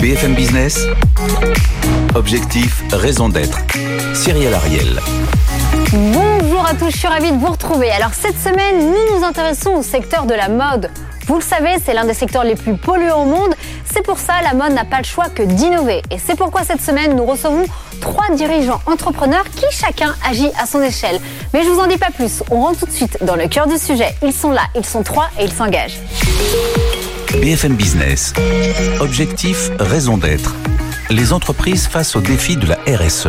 BFM Business. Objectif, raison d'être. Cyril Ariel. Bonjour à tous, je suis ravie de vous retrouver. Alors cette semaine, nous nous intéressons au secteur de la mode. Vous le savez, c'est l'un des secteurs les plus polluants au monde. C'est pour ça, la mode n'a pas le choix que d'innover. Et c'est pourquoi cette semaine, nous recevons trois dirigeants entrepreneurs qui chacun agit à son échelle. Mais je vous en dis pas plus, on rentre tout de suite dans le cœur du sujet. Ils sont là, ils sont trois et ils s'engagent. BFM Business. Objectif, raison d'être. Les entreprises face aux défis de la RSE.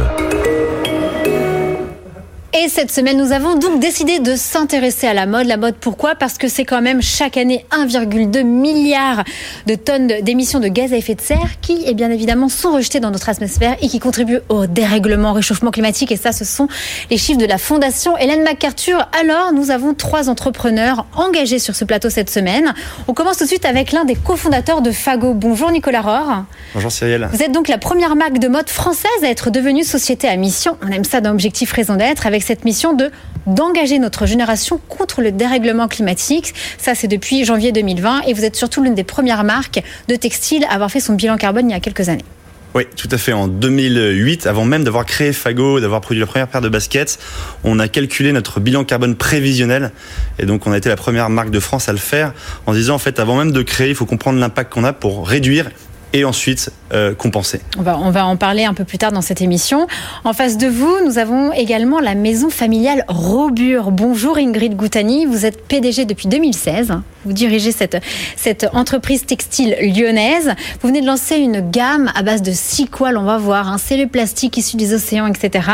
Et cette semaine, nous avons donc décidé de s'intéresser à la mode. La mode, pourquoi? Parce que c'est quand même chaque année 1,2 milliard de tonnes d'émissions de gaz à effet de serre qui, et bien évidemment, sont rejetées dans notre atmosphère et qui contribuent au dérèglement, au réchauffement climatique. Et ça, ce sont les chiffres de la Fondation Hélène MacArthur. Alors, nous avons trois entrepreneurs engagés sur ce plateau cette semaine. On commence tout de suite avec l'un des cofondateurs de Fago. Bonjour Nicolas Rohr. Bonjour Cyril. Vous êtes donc la première marque de mode française à être devenue société à mission. On aime ça dans Objectif Raison d'être avec cette mission de d'engager notre génération contre le dérèglement climatique. Ça, c'est depuis janvier 2020 et vous êtes surtout l'une des premières marques de textile à avoir fait son bilan carbone il y a quelques années. Oui, tout à fait. En 2008, avant même d'avoir créé Fago, d'avoir produit la première paire de baskets, on a calculé notre bilan carbone prévisionnel. Et donc, on a été la première marque de France à le faire en disant, en fait, avant même de créer, il faut comprendre l'impact qu'on a pour réduire et ensuite euh, compenser. On va, en parler un peu plus tard dans cette émission. En face de vous, nous avons également la maison familiale Robur. Bonjour Ingrid Goutani, vous êtes PDG depuis 2016. Vous dirigez cette, cette entreprise textile lyonnaise. Vous venez de lancer une gamme à base de six coils, on va voir. Hein. C'est le plastique issu des océans, etc.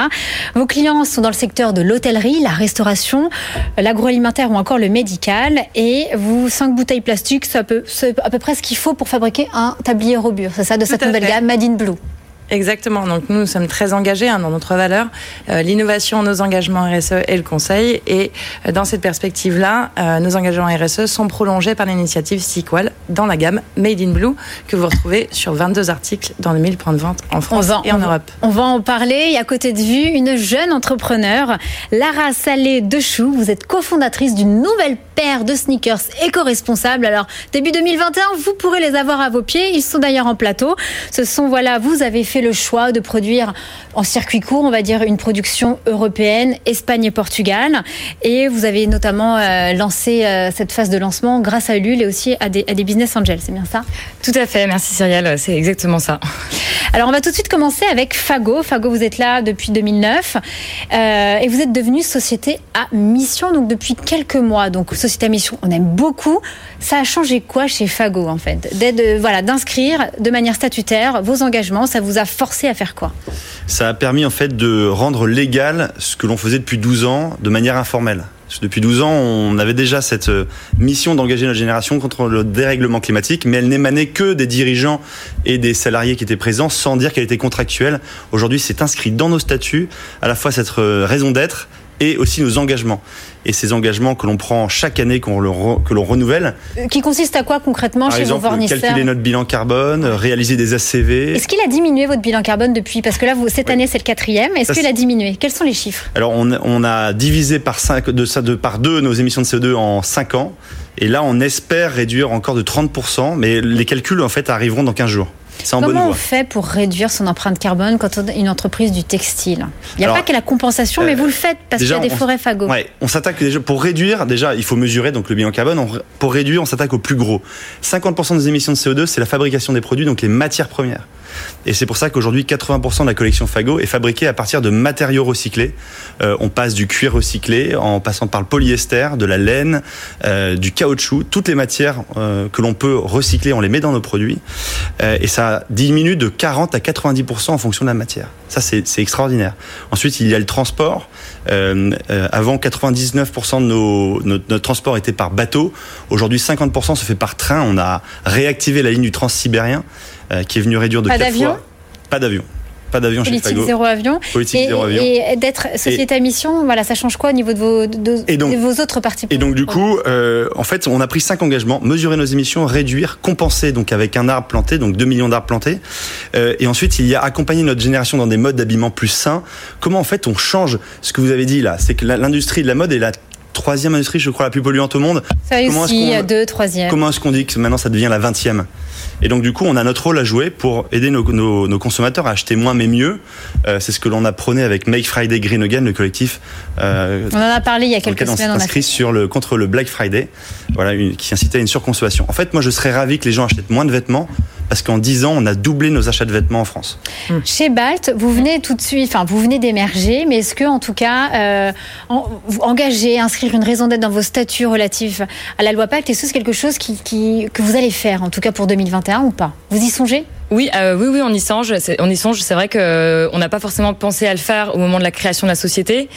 Vos clients sont dans le secteur de l'hôtellerie, la restauration, l'agroalimentaire ou encore le médical. Et vous, cinq bouteilles plastiques, c'est à peu, à peu près ce qu'il faut pour fabriquer un tablier Robur. C'est ça, de cette nouvelle gamme Made in Blue. Exactement. Donc nous, nous sommes très engagés hein, dans notre valeur, euh, l'innovation, nos engagements RSE et le conseil. Et euh, dans cette perspective-là, euh, nos engagements RSE sont prolongés par l'initiative Sequel dans la gamme Made in Blue que vous retrouvez sur 22 articles dans les 1000 points de vente en France et en Europe. On va en parler. Et à côté de vue, une jeune entrepreneur, Lara Salé Dechou. Vous êtes cofondatrice d'une nouvelle paire de sneakers éco-responsables. Alors début 2021, vous pourrez les avoir à vos pieds. Ils sont d'ailleurs en plateau. Ce sont voilà, vous avez fait le choix de produire en circuit court, on va dire une production européenne, Espagne et Portugal. Et vous avez notamment euh, lancé euh, cette phase de lancement grâce à Ulule et aussi à des, à des business angels, c'est bien ça? Tout à fait, merci Cyrielle, c'est exactement ça. Alors on va tout de suite commencer avec Fago. Fago, vous êtes là depuis 2009 euh, et vous êtes devenu société à mission donc depuis quelques mois. Donc société à mission, on aime beaucoup. Ça a changé quoi chez Fago en fait? D'être voilà d'inscrire de manière statutaire vos engagements, ça vous a forcé à faire quoi? Ça a permis en fait de rendre légal ce que l'on faisait depuis 12 ans de manière informelle. Depuis 12 ans, on avait déjà cette euh, mission d'engager notre génération contre le dérèglement climatique, mais elle n'émanait que des dirigeants et des salariés qui étaient présents sans dire qu'elle était contractuelle. Aujourd'hui, c'est inscrit dans nos statuts, à la fois cette euh, raison d'être et aussi nos engagements. Et ces engagements que l'on prend chaque année, que l'on renouvelle. Qui consiste à quoi concrètement Par chez exemple, vos fournisseurs calculer notre bilan carbone, réaliser des ACV. Est-ce qu'il a diminué votre bilan carbone depuis? Parce que là, vous, cette année, c'est le quatrième. Est-ce qu'il a diminué? Quels sont les chiffres? Alors, on, on, a divisé par, cinq, de, de, par deux nos émissions de CO2 en 5 ans. Et là, on espère réduire encore de 30%, mais les calculs, en fait, arriveront dans 15 jours. En Comment on fait pour réduire son empreinte carbone quand on est une entreprise du textile? Il n'y a Alors, pas que la compensation, euh, mais vous le faites parce qu'il y a des forêts fagots. Ouais, on s'attaque déjà pour réduire. Déjà, il faut mesurer donc le bilan carbone. On, pour réduire, on s'attaque au plus gros. 50% des émissions de CO2, c'est la fabrication des produits, donc les matières premières. Et c'est pour ça qu'aujourd'hui, 80% de la collection Fago est fabriquée à partir de matériaux recyclés. Euh, on passe du cuir recyclé en passant par le polyester, de la laine, euh, du caoutchouc, toutes les matières euh, que l'on peut recycler, on les met dans nos produits. Et ça diminue de 40 à 90% en fonction de la matière. Ça, c'est extraordinaire. Ensuite, il y a le transport. Avant, 99% de nos, notre, transport était par bateau. Aujourd'hui, 50% se fait par train. On a réactivé la ligne du Transsibérien, qui est venu réduire de Pas 4 d'avion fois. Pas d'avion. Pas d'avion chez Politique Fago. zéro avion. Politique et zéro avion. et d'être société à mission, voilà, ça change quoi au niveau de vos, de, Et donc- de vos autres parties Et donc du coup, euh, en fait, on a pris cinq engagements mesurer nos émissions, réduire, compenser, donc avec un arbre planté, donc 2 millions d'arbres plantés. Euh, et ensuite, il y a accompagner notre génération dans des modes d'habillement plus sains. Comment en fait on change ce que vous avez dit là, c'est que l'industrie de la mode est la troisième industrie, je crois, la plus polluante au monde. Ça comment aussi, deux, troisième. Comment est-ce qu'on dit que maintenant ça devient la 20e Et donc du coup, on a notre rôle à jouer pour aider nos, nos- nos consommateurs à acheter moins mais mieux. Euh, c'est ce que l'on a prôné avec Make Friday Green Again, le collectif euh, On en a parlé il y a quelques s'est semaines. On a inscrit sur le contre le Black Friday, voilà, une- qui incitait à une surconsommation. En fait, moi, je serais ravi que les gens achètent moins de vêtements parce qu'en 10 ans, on a doublé nos achats de vêtements en France. Chez Balt, vous venez tout de suite, enfin vous venez d'émerger, mais est-ce que en tout cas, euh, en- vous engager, inscrire une raison d'être dans vos statuts relatifs à la loi Pacte, est-ce que c'est quelque chose qui, qui- que vous allez faire, en tout cas pour 2021 ou pas? Vous y songez? Oui, euh, oui, oui, on y songe. C'est- On y songe. C'est vrai que euh, on n'a pas forcément pensé à le faire au moment de la création de la société,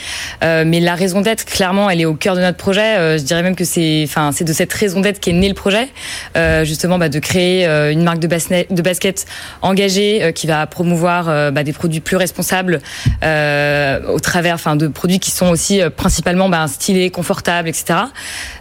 euh, mais la raison d'être, clairement, elle est au cœur de notre projet. Euh, je dirais même que c'est, enfin, c'est de cette raison d'être qu'est né le projet, euh, justement, bah, de créer euh, une marque de, basket, de basket engagée euh, qui va promouvoir bah, des produits plus responsables euh, au travers, enfin, de produits qui sont aussi euh, principalement bah, stylés, confortables, etc.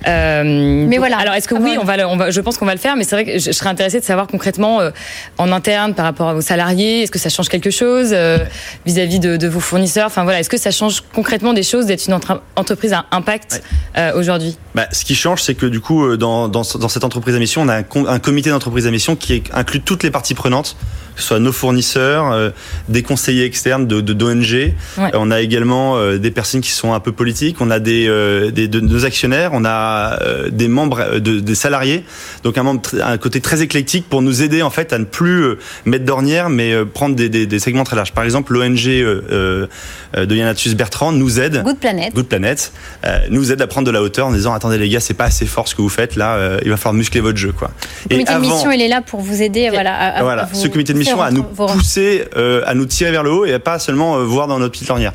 Euh, Mais donc, voilà. Alors, est-ce que Ah, oui, voilà. on va, le- on va, je pense qu'on va le faire, mais c'est vrai que je, je serais intéressée de savoir concrètement euh, en interne par rapport aux salariés, est-ce que ça change quelque chose euh, vis-à-vis de, de vos fournisseurs? Enfin voilà, est-ce que ça change concrètement des choses d'être une entre- entreprise à impact euh, aujourd'hui? Bah, ce qui change, c'est que du coup, euh, dans, dans, dans cette entreprise à mission, on a un, com- un comité d'entreprise à mission qui inclut toutes les parties prenantes, que ce soit nos fournisseurs, euh, des conseillers externes de d'ONG. Ouais. Euh, on a également euh, des personnes qui sont un peu politiques. On a des, des de nos actionnaires. On a des membres, de, des salariés. Donc un, membre, un côté très éclectique pour nous aider en fait à ne plus mettre d'ornière, mais euh, prendre des, des, des segments très larges. Par exemple, l'ONG euh, euh, de Yanatus Bertrand nous aide. Good Planet. Good Planet nous aide à prendre de la hauteur en disant attendez les gars c'est pas assez fort ce que vous faites là il va falloir muscler votre jeu quoi. Le comité de mission, il est là pour vous aider, voilà. À, à- voilà, à vous ce comité de mission à nous pousser, à nous tirer vers le haut et à pas seulement voir dans notre petite ornière.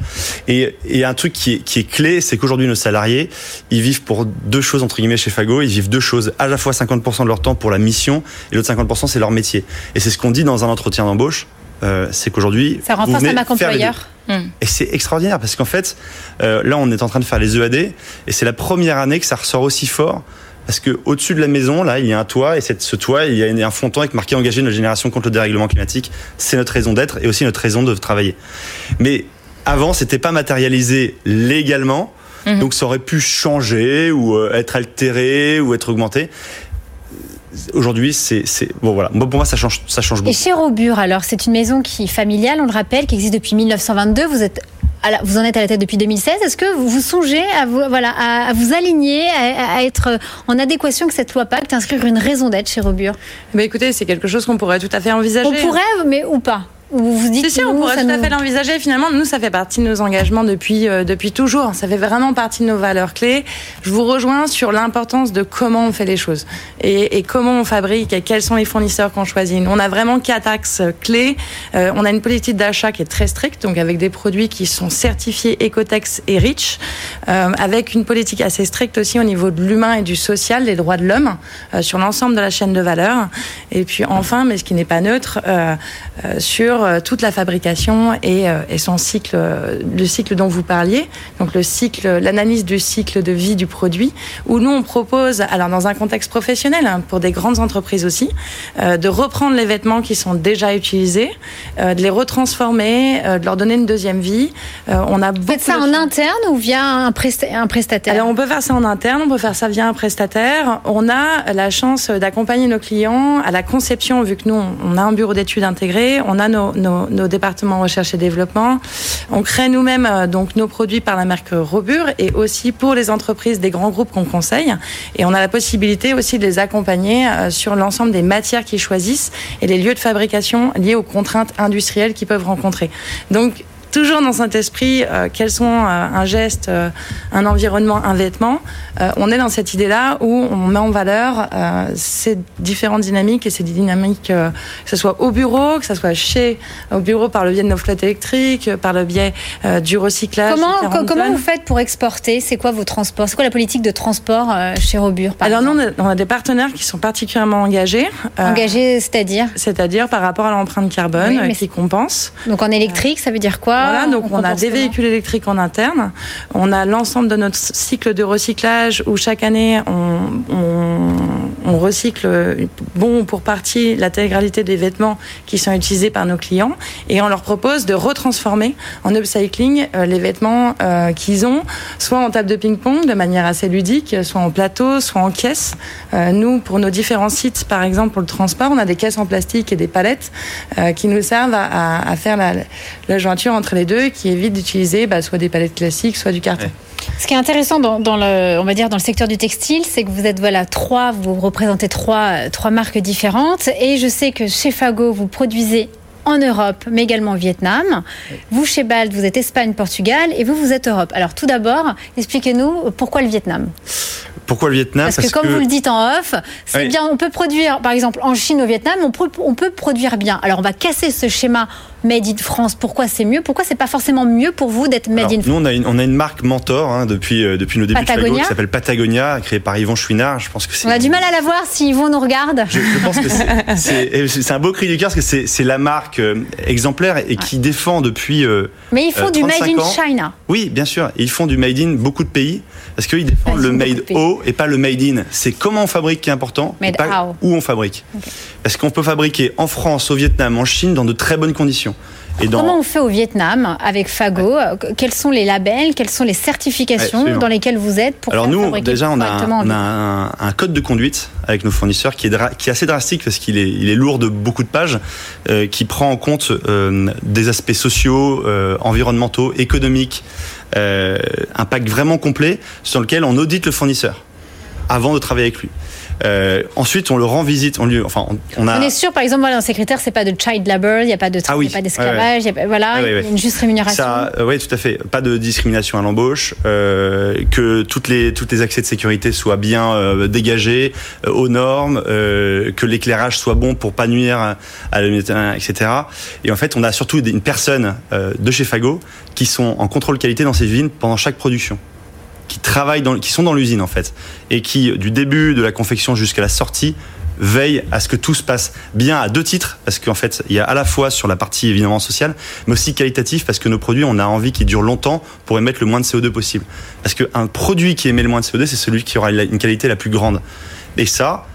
Et, et un truc qui est, qui est clé, c'est qu'aujourd'hui nos salariés, ils vivent pour deux choses entre guillemets chez Fago, ils vivent deux choses, à la fois 50% de leur temps pour la mission et l'autre 50% c'est leur métier. Et c'est ce qu'on dit dans un entretien d'embauche, euh, c'est qu'aujourd'hui Ça vous renforce venez la marque employeur. Et c'est extraordinaire parce qu'en fait, euh, là, on est en train de faire les EAD et c'est la première année que ça ressort aussi fort. Parce que au-dessus de la maison, là, il y a un toit et cette, ce toit, il y a un fronton avec marqué engagé notre génération contre le dérèglement climatique. C'est notre raison d'être et aussi notre raison de travailler. Mais avant, c'était pas matérialisé légalement, donc ça aurait pu changer ou euh, être altéré ou être augmenté. Aujourd'hui, c'est c'est- bon voilà. Moi, pour moi, ça change, ça change Et beaucoup. chez Robur, alors, c'est une maison qui est familiale, on le rappelle, qui existe depuis 1922. Vous êtes la- vous en êtes à la tête depuis 2016. Est-ce que vous, vous songez à vous, voilà, à, à vous aligner, à, à être en adéquation avec cette loi Pacte, inscrire une raison d'être chez Robur? Mais écoutez, c'est quelque chose qu'on pourrait tout à fait envisager. On pourrait, mais ou pas? Vous vous dites Si, si, on pourrait tout à fait l'envisager. Finalement, nous, ça fait partie de nos engagements depuis, euh, depuis toujours. Ça fait vraiment partie de nos valeurs clés. Je vous rejoins sur l'importance de comment on fait les choses et, et comment on fabrique et quels sont les fournisseurs qu'on choisit. Nous, on a vraiment quatre axes clés. Euh, on a une politique d'achat qui est très stricte, donc avec des produits qui sont certifiés Ecotex et REACH, euh, avec une politique assez stricte aussi au niveau de l'humain et du social, des droits de l'homme, sur l'ensemble de la chaîne de valeur. Et puis enfin, mais ce qui n'est pas neutre, euh, sur euh, toute la fabrication et, euh, et son cycle, euh, le cycle dont vous parliez, donc le cycle, l'analyse du cycle de vie du produit, où nous on propose, alors dans un contexte professionnel, hein, pour des grandes entreprises aussi, de reprendre les vêtements qui sont déjà utilisés, de les retransformer, de leur donner une deuxième vie. On a faites ça de en interne ou via un, presta- un prestataire? Alors on peut faire ça en interne, on peut faire ça via un prestataire. On a la chance d'accompagner nos clients à la conception, vu que nous on a un bureau d'études intégré, on a nos, nos, nos, départements recherche et développement. On crée nous-mêmes donc nos produits par la marque Robur et aussi pour les entreprises des grands groupes qu'on conseille. Et on a la possibilité aussi de les accompagner sur l'ensemble des matières qu'ils choisissent et les lieux de fabrication liés aux contraintes industrielles qu'ils peuvent rencontrer. Donc toujours dans cet esprit, euh, quels sont euh, un geste, euh, un environnement, un vêtement. on est dans cette idée-là où on met en valeur ces différentes dynamiques et ces dynamiques, que ce soit au bureau, que ce soit chez, au bureau par le biais de nos flottes électriques, par le biais du recyclage. Comment, comment vous faites pour exporter? C'est quoi vos transports? C'est quoi la politique de transport chez Robur Alors nous, on a des partenaires qui sont particulièrement engagés. Engagés, c'est-à-dire? C'est-à-dire par rapport à l'empreinte carbone oui, qui compense. Donc en électrique, ça veut dire quoi? Voilà, donc on a des véhicules électriques en interne. On a l'ensemble de notre cycle de recyclage où chaque année on, on, on recycle bon pour partie l'intégralité des vêtements qui sont utilisés par nos clients et on leur propose de retransformer en upcycling euh, les vêtements euh, qu'ils ont, soit en table de ping-pong de manière assez ludique, soit en plateau, soit en caisse. Euh, nous, pour nos différents sites, par exemple pour le transport, on a des caisses en plastique et des palettes qui nous servent à, à faire la, la jointure entre les deux qui évite d'utiliser bah, soit des palettes classiques, soit du carton. Ce qui est intéressant dans, dans, le, on va dire dans le secteur du textile, c'est que vous êtes voilà trois, vous représentez trois, trois marques différentes, et je sais que chez Fago vous produisez en Europe, mais également au Vietnam. Vous, chez Bald, vous êtes Espagne, Portugal, et vous, vous êtes Europe. Alors, tout d'abord, expliquez-nous pourquoi le Vietnam pourquoi le Vietnam? Parce, que comme vous le dites en off, c'est bien. On peut produire, par exemple, en Chine, au Vietnam, on peut, on peut produire bien. Alors, on va casser ce schéma Made in France. Pourquoi c'est mieux? Pourquoi c'est pas forcément mieux pour vous d'être Made in France Nous, on a une, on a une marque mentor hein, depuis, euh, depuis nos débuts Patagonia. de Fago qui s'appelle Patagonia, créée par Yvon Chouinard. Je pense que on a du mal à la voir si Yvon nous regarde. Je, je pense que c'est un beau cri du cœur parce que c'est la marque euh, exemplaire et qui défend depuis. Euh, Mais ils font du Made in China. Oui, bien sûr. ils font du Made in beaucoup de pays parce qu'ils défendent le Made au et pas le Made in. C'est comment on fabrique qui est important, made et pas how. où on fabrique. Okay. Parce qu'on peut fabriquer en France, au Vietnam, en Chine dans de très bonnes conditions. Et dans... Comment on fait au Vietnam avec Fago ouais. Quels sont les labels Quelles sont les certifications dans lesquelles vous êtes pour Alors nous, déjà, on a, on a un, un, code de conduite avec nos fournisseurs qui est, qui est assez drastique parce qu'il est, il est lourd de beaucoup de pages, euh, qui prend en compte euh, des aspects sociaux, euh, environnementaux, économiques, euh, un pack vraiment complet sur lequel on audite le fournisseur avant de travailler avec lui. Euh, ensuite, on le rend visite. On lui, enfin, on, on, a. On est sûr, par exemple, voilà, dans ces critères, c'est pas de child labor, il n'y a pas de, ah oui. pas d'esclavage, ouais, ouais. voilà, il ouais, y a une juste rémunération. Euh, oui, tout à fait. Pas de discrimination à l'embauche, euh, que toutes les toutes les accès de sécurité soient bien euh, dégagés, euh, aux normes, euh, que l'éclairage soit bon pour pas nuire à, à etc. Et en fait, on a surtout une personne de chez Fago qui sont en contrôle qualité dans ces usines pendant chaque production qui travaillent dans, qui sont dans l'usine en fait, et qui du début de la confection jusqu'à la sortie veillent à ce que tout se passe bien à deux titres, parce qu'en fait, il y a à la fois sur la partie évidemment sociale, mais aussi qualitatif, parce que nos produits, on a envie qu'ils durent longtemps pour émettre le moins de CO2 possible. Parce qu'un produit qui émet le moins de CO2, c'est celui qui aura une qualité la plus grande. Et ça,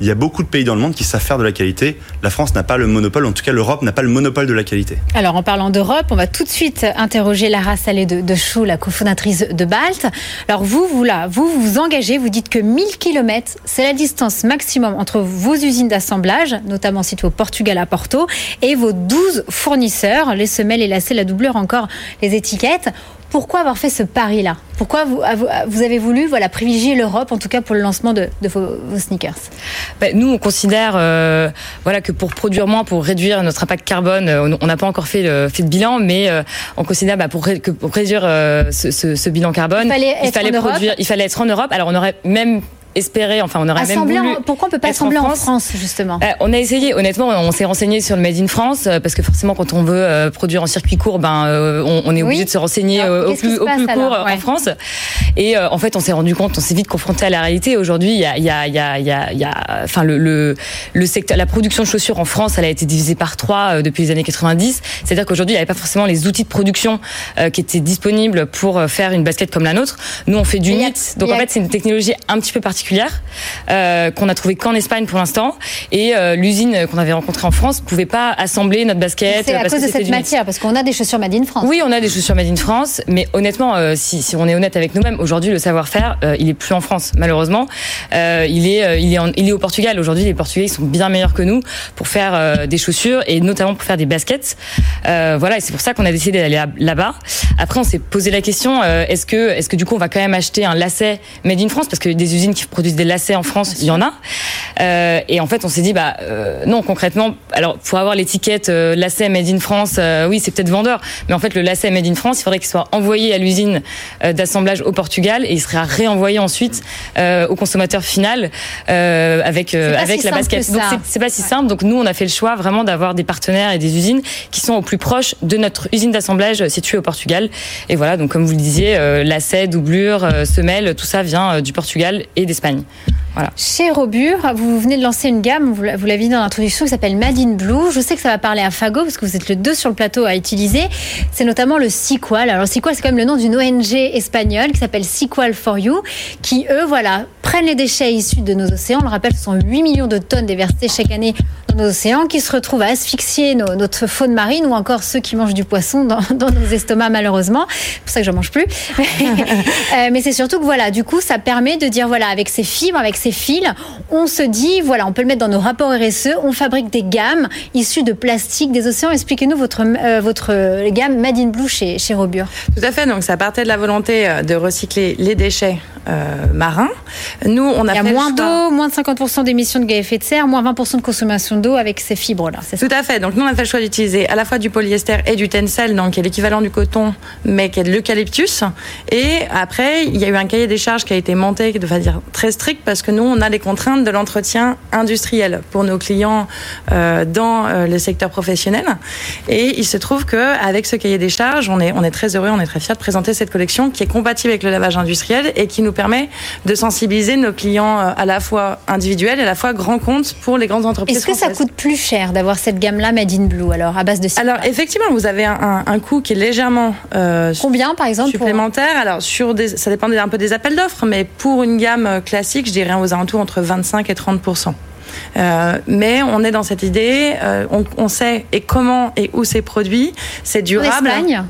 il y a beaucoup de pays dans le monde qui savent faire de la qualité. La France n'a pas le monopole, en tout cas l'Europe n'a pas le monopole de la qualité. Alors en parlant d'Europe, on va tout de suite interroger Lara Salé de, de Chou, la cofondatrice de Balt. Alors vous, vous là, vous vous engagez, vous dites que 1000 km, c'est la distance maximum entre vos usines d'assemblage, notamment situées au Portugal à Porto, et vos 12 fournisseurs, les semelles, les lacets, la doubleur, encore les étiquettes. Pourquoi avoir fait ce pari-là? Pourquoi vous, vous, avez voulu voilà, privilégier l'Europe, en tout cas pour le lancement de, de vos, vos, sneakers? Ben, Nous, on considère euh, voilà, que pour produire moins, pour réduire notre impact carbone, on n'a pas encore fait, le, fait de bilan, mais euh, on considère bah, pour, que pour réduire euh, ce, ce, ce, bilan carbone, il fallait, il fallait produire, il fallait être en Europe. Alors on aurait même espérer, enfin on aurait même voulu en, pourquoi on peut pas assembler en France, en France, justement? Euh, On a essayé, honnêtement, on s'est renseigné sur le Made in France euh, parce que forcément quand on veut euh, produire en circuit court, ben on, on, est obligé oui. de se renseigner alors, au plus, au plus court ouais. en France. Et en fait, on s'est rendu compte, on s'est vite confronté à la réalité. Aujourd'hui, il y a, il y a, il y a, il y a, il y a enfin le, le, le secteur, la production de chaussures en France, elle a été divisée par trois depuis les années 90. C'est-à-dire qu'aujourd'hui, il n'y avait pas forcément les outils de production qui étaient disponibles pour faire une basket comme la nôtre. Nous, on fait du knit, donc en fait, c'est une technologie un petit peu particulière particulière euh, qu'on a trouvée qu'en Espagne pour l'instant. Et euh, l'usine qu'on avait rencontrée en France pouvait pas assembler notre basket. C'est à parce cause que de cette matière, parce qu'on a des chaussures Made in France. Oui, on a des chaussures made in France, mais honnêtement, euh, si, si on est honnête avec nous-mêmes, aujourd'hui le savoir-faire, il est plus en France, malheureusement. Il est, il est, en- il est au Portugal. Aujourd'hui, les Portugais ils sont bien meilleurs que nous pour faire des chaussures et notamment pour faire des baskets. Voilà, et c'est pour ça qu'on a décidé d'aller là- là-bas. Après, on s'est posé la question est-ce que, est-ce que du coup, on va quand même acheter un lacet made in France? Parce que des usines qui produisent des lacets en France, il y en a. Euh, et en fait, on s'est dit bah euh, non, concrètement, alors pour avoir l'étiquette euh, lacet made in France, oui, c'est peut-être vendeur, mais en fait, le lacet made in France, il faudrait qu'il soit envoyé à l'usine d'assemblage au Portugal et il sera réenvoyé ensuite au consommateur final avec avec si la basket. Donc c'est- pas si simple. Donc nous, on a fait le choix vraiment d'avoir des partenaires et des usines qui sont au plus proche de notre usine d'assemblage située au Portugal. Et voilà, donc comme vous le disiez, lacet, doublure, semelle, tout ça vient du Portugal et Espagne. Chez Robur, vous venez de lancer une gamme, vous l'a- vous l'avez dit dans l'introduction, qui s'appelle Made in Blue. Je sais que ça va parler à Fago, parce que vous êtes le deux sur le plateau à utiliser. C'est notamment le Sequal. Alors, Sequal, c'est quand même le nom d'une ONG espagnole qui s'appelle Sequal for You, qui, eux, voilà, prennent les déchets issus de nos océans. On le rappelle, ce sont 8 millions de tonnes déversées chaque année dans nos océans, qui se retrouvent à asphyxier notre faune marine ou encore ceux qui mangent du poisson dans, nos estomacs, malheureusement. C'est pour ça que je mange plus. Euh, mais c'est surtout que voilà, du coup, ça permet de dire voilà, avec ces fibres, avec ces fils, on se dit voilà, on peut le mettre dans nos rapports RSE, on fabrique des gammes issues de plastique des océans. Expliquez-nous votre euh, votre euh, gamme Made in Blue chez chez Robur. Tout à fait. Donc, ça partait de la volonté euh, de recycler les déchets euh, marins. Nous, on a Il y a fait moins d'eau, moins de 50% d'émissions de gaz à effet de serre, moins 20% de consommation d'eau avec ces fibres là. C'est ça. Tout à fait. Donc nous, on a fait le choix d'utiliser à la fois du polyester et du tencel, donc qui est l'équivalent du coton, mais qui est de l'eucalyptus. Et après, il y a eu un cahier des charges qui a été monté de façon très strict parce que nous, on a les contraintes de l'entretien industriel pour nos clients euh, dans euh, le secteur professionnel. Et il se trouve que avec ce cahier des charges, on est on est très heureux, on est très fiers de présenter cette collection qui est compatible avec le lavage industriel et qui nous permet de sensibiliser nos clients euh, à la fois individuels et à la fois grands comptes pour les grandes entreprises. Est-ce que ça coûte plus cher d'avoir cette gamme là Made in Blue alors à base de Alors effectivement, vous avez un, un- un coût qui est légèrement euh, combien par exemple pour- supplémentaire. Alors sur des, ça dépend un peu des appels d'offres, mais pour une gamme euh, classique, je dirais aux alentours entre 25 et 30 euh, mais on est dans cette idée, euh, on, on sait et comment et où c'est produit, c'est en durable. Espagne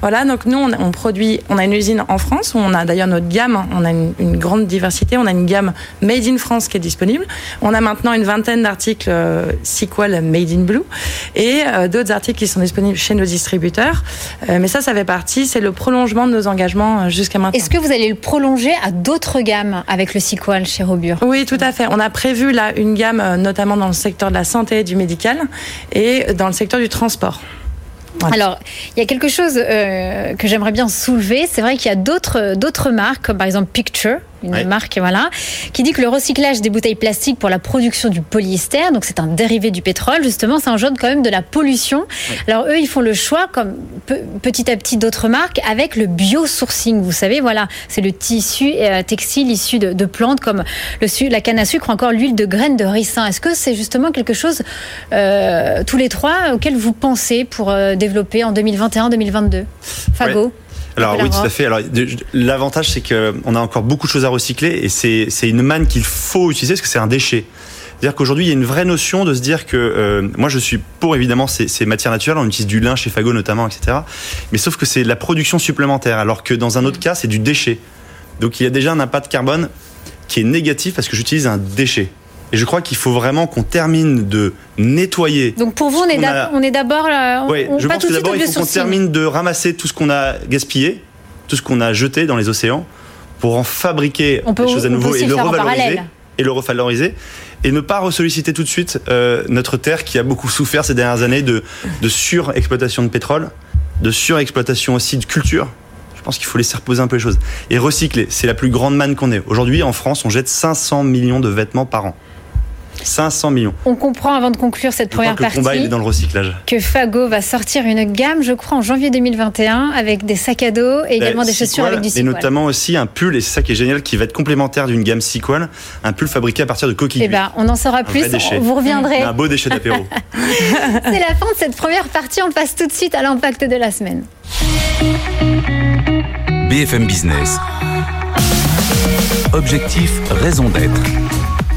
Voilà, donc nous, on, on produit, on a une usine en France où on a d'ailleurs notre gamme, on a une, une grande diversité, on a une gamme Made in France qui est disponible. On a maintenant une vingtaine d'articles euh, Sequel Made in Blue et euh, d'autres articles qui sont disponibles chez nos distributeurs. Euh, mais ça, ça fait partie, c'est le prolongement de nos engagements jusqu'à maintenant. Est-ce que vous allez le prolonger à d'autres gammes avec le Sequal chez Robur? Oui, tout à fait. On a prévu là une gamme, notamment dans le secteur de la santé et du médical et dans le secteur du transport. Alors, il y a quelque chose euh, que j'aimerais bien soulever. C'est vrai qu'il y a d'autres d'autres marques, comme par exemple Picture, une marque voilà, qui dit que le recyclage des bouteilles plastiques pour la production du polyester, donc c'est un dérivé du pétrole, justement, ça engendre quand même de la pollution. Alors eux, ils font le choix, comme pe- petit à petit d'autres marques, avec le biosourcing. Vous savez, voilà, c'est le tissu euh, textile issu de, de plantes comme le la canne à sucre ou encore l'huile de graines de ricin. Est-ce que c'est justement quelque chose, euh, tous les trois, auquel vous pensez pour euh, développer en 2021-2022 Fago Alors oui, tout à fait. Alors l'avantage, c'est qu'on a encore beaucoup de choses à recycler et c'est c'est une manne qu'il faut utiliser parce que c'est un déchet. C'est-à-dire qu'aujourd'hui, il y a une vraie notion de se dire que euh, moi, je suis pour évidemment ces, ces matières naturelles. On utilise du lin chez Fago notamment, etc. Mais sauf que c'est de la production supplémentaire, alors que dans un autre cas, c'est du déchet. Donc il y a déjà un impact carbone qui est négatif parce que j'utilise un déchet. Et je crois qu'il faut vraiment qu'on termine de nettoyer. Donc pour vous, on est a- on est d'abord, euh, on- je pas pense tout que d'abord il faut qu'on termine de ramasser tout ce qu'on a gaspillé, tout ce qu'on a jeté dans les océans, pour en fabriquer On peut- des choses à nouveau le revaloriser et le revaloriser et ne pas ressolliciter tout de suite euh, notre terre qui a beaucoup souffert ces dernières années de, de surexploitation de pétrole, de surexploitation aussi de culture. Je pense qu'il faut laisser reposer un peu les choses. Et recycler, c'est la plus grande manne qu'on ait. Aujourd'hui, en France, on jette 500 millions de vêtements par an. 500 millions. On comprend avant de conclure cette Je crois première que le combat, il partie est dans le recyclage. que Fago va sortir une gamme, je crois, en janvier 2021 avec des sacs à dos et également La des chaussures avec du Et Sequal. notamment aussi un pull, et c'est ça qui est génial, qui va être complémentaire d'une gamme Sequel, un pull fabriqué à partir de coquilles. Eh ben, on en saura plus. vrai déchet. Vous reviendrez. Un beau déchet d'apéro. C'est la fin de cette première partie. On passe tout de suite à l'impact de la semaine. BFM Business, Objectif, raison d'être.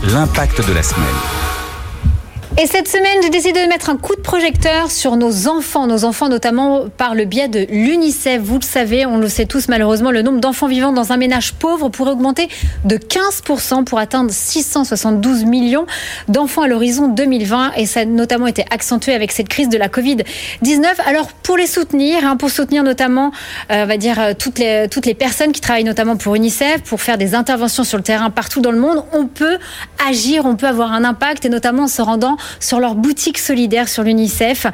L'impact de la semaine. Et cette semaine, j'ai décidé de mettre un coup de projecteur sur nos enfants, nos enfants notamment par le biais de l'UNICEF. Vous le savez, on le sait tous malheureusement, le nombre d'enfants vivant dans un ménage pauvre pourrait augmenter de 15% pour atteindre 672 millions d'enfants à l'horizon 2020. Et ça a notamment été accentué avec cette crise de la Covid-19. Alors pour les soutenir, hein, pour soutenir notamment, euh, on va dire, euh, toutes les, toutes les personnes qui travaillent notamment pour UNICEF, pour faire des interventions sur le terrain partout dans le monde, on peut agir, on peut avoir un impact et notamment en se rendant sur leur boutique solidaire sur l'UNICEF,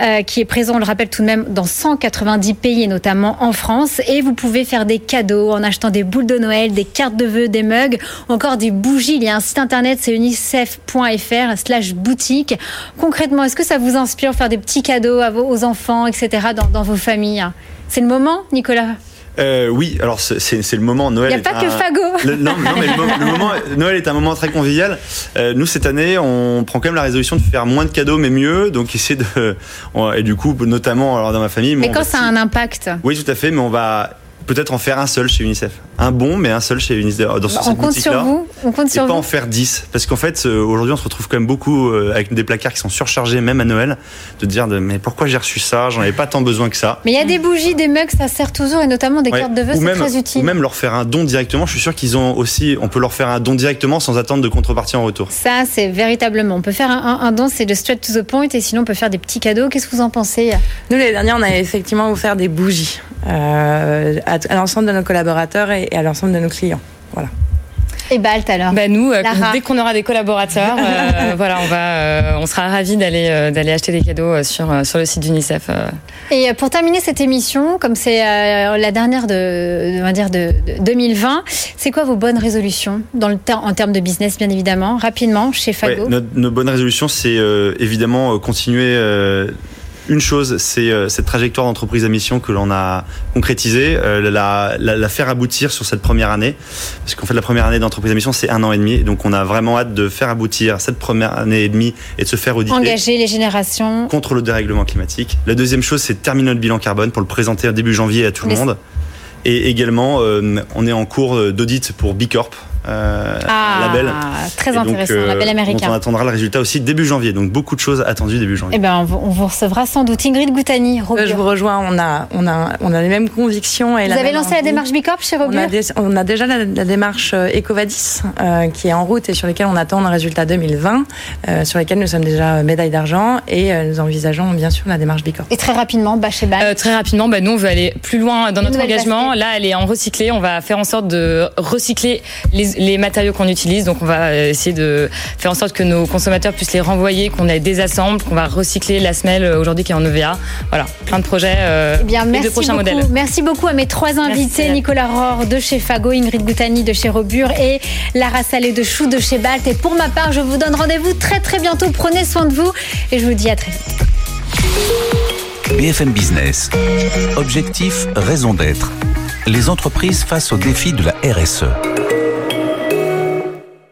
euh, qui est présent, on le rappelle tout de même, dans 190 pays et notamment en France. Et vous pouvez faire des cadeaux en achetant des boules de Noël, des cartes de vœux, des mugs, encore des bougies. Il y a un site internet, c'est unicef.fr slash boutique. Concrètement, est-ce que ça vous inspire faire des petits cadeaux aux enfants, etc., dans vos familles? C'est le moment, Nicolas? Euh, oui, alors c'est le moment Noël. Il n'y a pas que Fago. non, non, mais le, moment, Noël est un moment très convivial. Euh, nous cette année, on prend quand même la résolution de faire moins de cadeaux mais mieux. Donc essayer de et du coup, notamment alors dans ma famille. Mais quand ça a un impact. Oui, tout à fait. Mais on va peut-être en faire un seul chez UNICEF. Un bon, mais un seul chez UNICEF. Dans bah, on compte sur vous. On compte sur et pas en faire 10. Parce qu'en fait, euh, aujourd'hui, on se retrouve quand même beaucoup euh, avec des placards qui sont surchargés, même à Noël, de dire de, mais pourquoi j'ai reçu ça? J'en avais pas tant besoin que ça. Mais il y a des bougies, des mugs, ça sert toujours, et notamment des cartes de vœux, c'est très utile. Ou même leur faire un don directement. Je suis sûr qu'ils ont aussi, on peut leur faire un don directement sans attendre de contrepartie en retour. Ça, c'est véritablement. On peut faire un, don, c'est de straight to the point, et sinon on peut faire des petits cadeaux. Qu'est-ce que vous en pensez? Nous, les derniers, on a effectivement offert des bougies euh, à, à l'ensemble de nos collaborateurs collaborateurs et, à l'ensemble de nos clients. Voilà. Et Balt alors bah Nous, euh, dès qu'on aura des collaborateurs, euh, voilà, on va, euh, on sera ravis d'aller d'aller acheter des cadeaux sur sur le site d'UNICEF. Et pour terminer cette émission, comme c'est la dernière de, on va dire de, 2020, c'est quoi vos bonnes résolutions dans le en termes de business, bien évidemment, rapidement chez Fago. nos, bonnes résolutions, c'est évidemment continuer une chose, c'est euh, cette trajectoire d'entreprise à mission que l'on a concrétisée, euh, la, la, faire aboutir sur cette première année. Parce qu'en fait, la première année d'entreprise à mission, c'est un an et demi. Donc, on a vraiment hâte de faire aboutir cette première année et demie et de se faire auditer. Engager les générations. Contre le dérèglement climatique. La deuxième chose, c'est terminer notre bilan carbone pour le présenter début janvier à tout le monde. Et également, euh, on est en cours d'audit pour Bicorp, euh, ah, label. Très intéressant, euh, label américain. on attendra le résultat aussi début janvier. Donc beaucoup de choses attendues début janvier. Eh ben, on vous recevra sans doute. Ingrid Goutani, Je vous rejoins. On a, on a, on a les mêmes convictions. Et vous avez lancé la démarche Bicorp chez Robur on, a, déjà la, démarche euh, Ecovadis qui est en route et sur laquelle on attend un résultat 2020, sur lesquels nous sommes déjà médaille d'argent et nous envisageons bien sûr la démarche Bicorp. Et très rapidement, bah, chez Très rapidement, bah, nous on veut aller plus loin dans notre engagement. Là, elle est en recyclé. On va faire en sorte de recycler les les matériaux qu'on utilise. Donc on va euh, essayer de faire en sorte que nos consommateurs puissent les renvoyer, qu'on ait des assembles, qu'on va recycler la semelle euh, aujourd'hui qui est en EVA. Voilà, plein de projets euh, eh bien, et de prochains modèles. Merci beaucoup à mes trois invités, Nicolas Rohr de chez Fago, Ingrid Goutani de chez Robur et Lara Salé de Chou de chez Balt. Et pour ma part, je vous donne rendez-vous très très bientôt. Prenez soin de vous et je vous dis à très vite. BFM Business. Objectif, raison d'être. Les entreprises face au défi de la RSE.